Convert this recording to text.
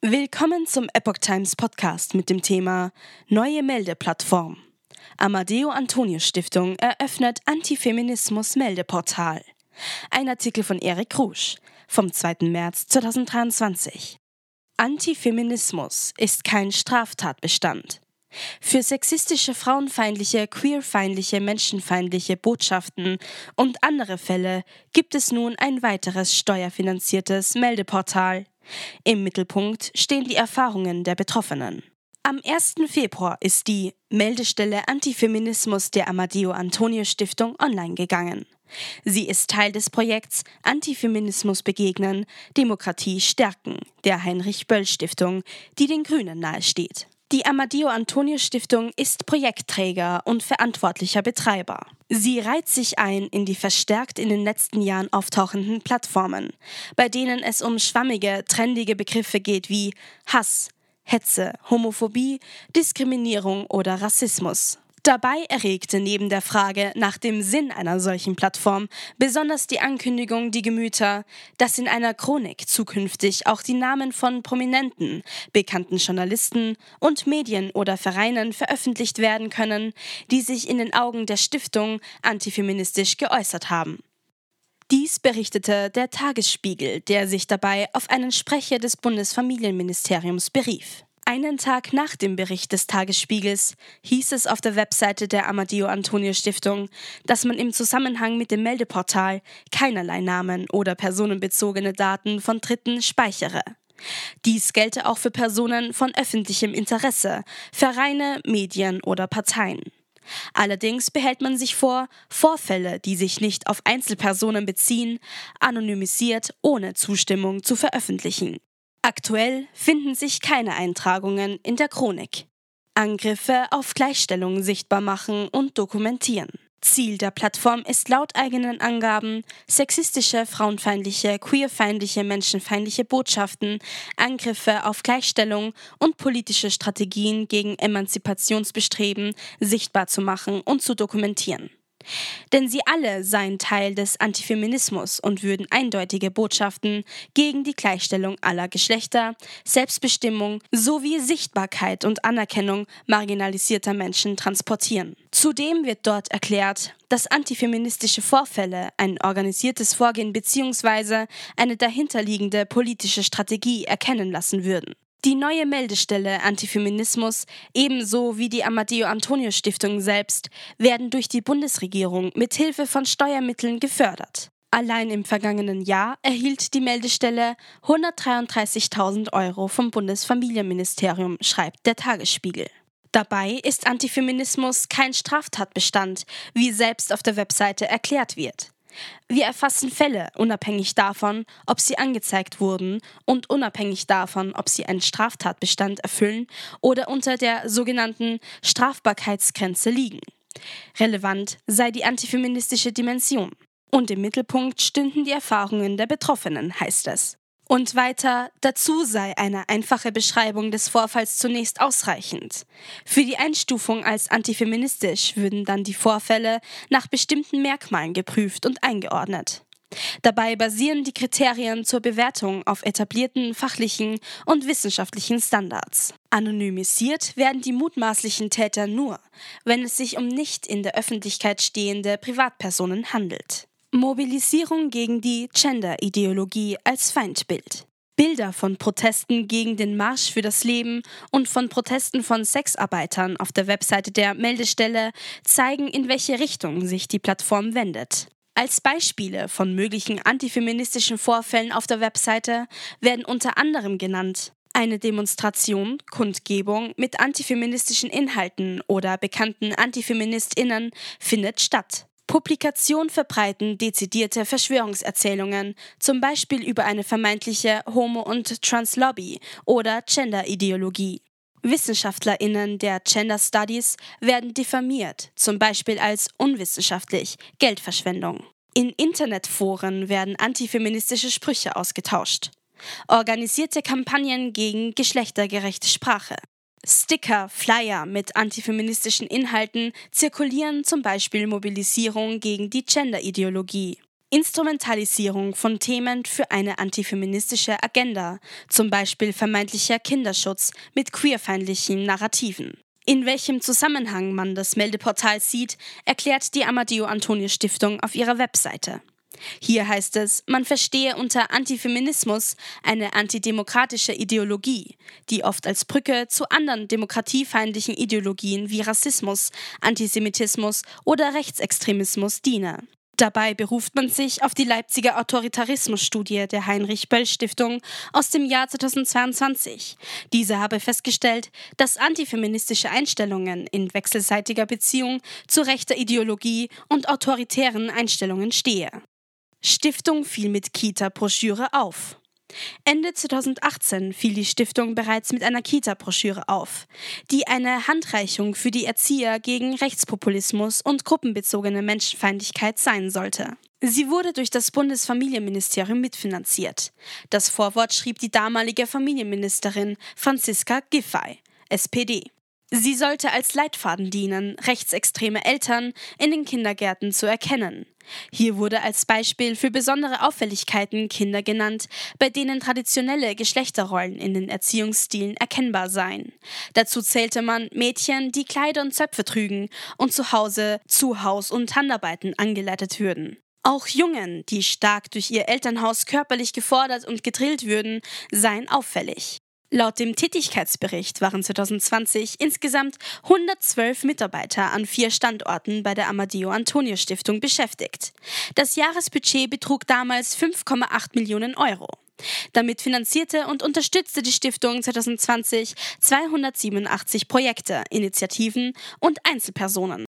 Willkommen zum Epoch Times Podcast mit dem Thema Neue Meldeplattform. Amadeo Antonio Stiftung eröffnet Antifeminismus Meldeportal. Ein Artikel von Erik Rusch vom 2. März 2023. Antifeminismus ist kein Straftatbestand. Für sexistische, frauenfeindliche, queerfeindliche, menschenfeindliche Botschaften und andere Fälle gibt es nun ein weiteres steuerfinanziertes Meldeportal im Mittelpunkt stehen die Erfahrungen der Betroffenen. Am 1. Februar ist die Meldestelle Antifeminismus der Amadeo Antonio Stiftung online gegangen. Sie ist Teil des Projekts Antifeminismus begegnen, Demokratie stärken der Heinrich Böll Stiftung, die den Grünen nahesteht. Die Amadeo Antonio Stiftung ist Projektträger und verantwortlicher Betreiber. Sie reiht sich ein in die verstärkt in den letzten Jahren auftauchenden Plattformen, bei denen es um schwammige, trendige Begriffe geht wie Hass, Hetze, Homophobie, Diskriminierung oder Rassismus. Dabei erregte neben der Frage nach dem Sinn einer solchen Plattform besonders die Ankündigung die Gemüter, dass in einer Chronik zukünftig auch die Namen von Prominenten, bekannten Journalisten und Medien oder Vereinen veröffentlicht werden können, die sich in den Augen der Stiftung antifeministisch geäußert haben. Dies berichtete der Tagesspiegel, der sich dabei auf einen Sprecher des Bundesfamilienministeriums berief. Einen Tag nach dem Bericht des Tagesspiegels hieß es auf der Webseite der Amadeo Antonio Stiftung, dass man im Zusammenhang mit dem Meldeportal keinerlei Namen oder personenbezogene Daten von Dritten speichere. Dies gelte auch für Personen von öffentlichem Interesse, Vereine, Medien oder Parteien. Allerdings behält man sich vor, Vorfälle, die sich nicht auf Einzelpersonen beziehen, anonymisiert ohne Zustimmung zu veröffentlichen. Aktuell finden sich keine Eintragungen in der Chronik. Angriffe auf Gleichstellung sichtbar machen und dokumentieren. Ziel der Plattform ist laut eigenen Angaben sexistische, frauenfeindliche, queerfeindliche, menschenfeindliche Botschaften, Angriffe auf Gleichstellung und politische Strategien gegen Emanzipationsbestreben sichtbar zu machen und zu dokumentieren. Denn sie alle seien Teil des Antifeminismus und würden eindeutige Botschaften gegen die Gleichstellung aller Geschlechter, Selbstbestimmung sowie Sichtbarkeit und Anerkennung marginalisierter Menschen transportieren. Zudem wird dort erklärt, dass antifeministische Vorfälle ein organisiertes Vorgehen bzw. eine dahinterliegende politische Strategie erkennen lassen würden. Die neue Meldestelle Antifeminismus ebenso wie die Amadeo Antonio Stiftung selbst werden durch die Bundesregierung mit Hilfe von Steuermitteln gefördert. Allein im vergangenen Jahr erhielt die Meldestelle 133.000 Euro vom Bundesfamilienministerium, schreibt der Tagesspiegel. Dabei ist Antifeminismus kein Straftatbestand, wie selbst auf der Webseite erklärt wird. Wir erfassen Fälle unabhängig davon, ob sie angezeigt wurden und unabhängig davon, ob sie einen Straftatbestand erfüllen oder unter der sogenannten Strafbarkeitsgrenze liegen. Relevant sei die antifeministische Dimension. Und im Mittelpunkt stünden die Erfahrungen der Betroffenen, heißt es. Und weiter, dazu sei eine einfache Beschreibung des Vorfalls zunächst ausreichend. Für die Einstufung als antifeministisch würden dann die Vorfälle nach bestimmten Merkmalen geprüft und eingeordnet. Dabei basieren die Kriterien zur Bewertung auf etablierten fachlichen und wissenschaftlichen Standards. Anonymisiert werden die mutmaßlichen Täter nur, wenn es sich um nicht in der Öffentlichkeit stehende Privatpersonen handelt. Mobilisierung gegen die Gender-Ideologie als Feindbild. Bilder von Protesten gegen den Marsch für das Leben und von Protesten von Sexarbeitern auf der Webseite der Meldestelle zeigen, in welche Richtung sich die Plattform wendet. Als Beispiele von möglichen antifeministischen Vorfällen auf der Webseite werden unter anderem genannt eine Demonstration, Kundgebung mit antifeministischen Inhalten oder bekannten Antifeministinnen findet statt. Publikation verbreiten dezidierte Verschwörungserzählungen, zum Beispiel über eine vermeintliche Homo- und Translobby oder Gender-Ideologie. WissenschaftlerInnen der Gender Studies werden diffamiert, zum Beispiel als unwissenschaftlich, Geldverschwendung. In Internetforen werden antifeministische Sprüche ausgetauscht. Organisierte Kampagnen gegen geschlechtergerechte Sprache. Sticker, Flyer mit antifeministischen Inhalten zirkulieren zum Beispiel Mobilisierung gegen die Gender-Ideologie. Instrumentalisierung von Themen für eine antifeministische Agenda, zum Beispiel vermeintlicher Kinderschutz mit queerfeindlichen Narrativen. In welchem Zusammenhang man das Meldeportal sieht, erklärt die Amadeo Antonio Stiftung auf ihrer Webseite. Hier heißt es, man verstehe unter Antifeminismus eine antidemokratische Ideologie, die oft als Brücke zu anderen demokratiefeindlichen Ideologien wie Rassismus, Antisemitismus oder Rechtsextremismus diene. Dabei beruft man sich auf die Leipziger Autoritarismusstudie der Heinrich-Böll-Stiftung aus dem Jahr 2022. Diese habe festgestellt, dass antifeministische Einstellungen in wechselseitiger Beziehung zu rechter Ideologie und autoritären Einstellungen stehe. Stiftung fiel mit Kita-Broschüre auf. Ende 2018 fiel die Stiftung bereits mit einer Kita-Broschüre auf, die eine Handreichung für die Erzieher gegen Rechtspopulismus und gruppenbezogene Menschenfeindlichkeit sein sollte. Sie wurde durch das Bundesfamilienministerium mitfinanziert. Das Vorwort schrieb die damalige Familienministerin Franziska Giffey, SPD. Sie sollte als Leitfaden dienen, rechtsextreme Eltern in den Kindergärten zu erkennen. Hier wurde als Beispiel für besondere Auffälligkeiten Kinder genannt, bei denen traditionelle Geschlechterrollen in den Erziehungsstilen erkennbar seien. Dazu zählte man Mädchen, die Kleider und Zöpfe trügen und zu Hause zu Haus- und Handarbeiten angeleitet würden. Auch Jungen, die stark durch ihr Elternhaus körperlich gefordert und gedrillt würden, seien auffällig. Laut dem Tätigkeitsbericht waren 2020 insgesamt 112 Mitarbeiter an vier Standorten bei der Amadeo Antonio Stiftung beschäftigt. Das Jahresbudget betrug damals 5,8 Millionen Euro. Damit finanzierte und unterstützte die Stiftung 2020 287 Projekte, Initiativen und Einzelpersonen.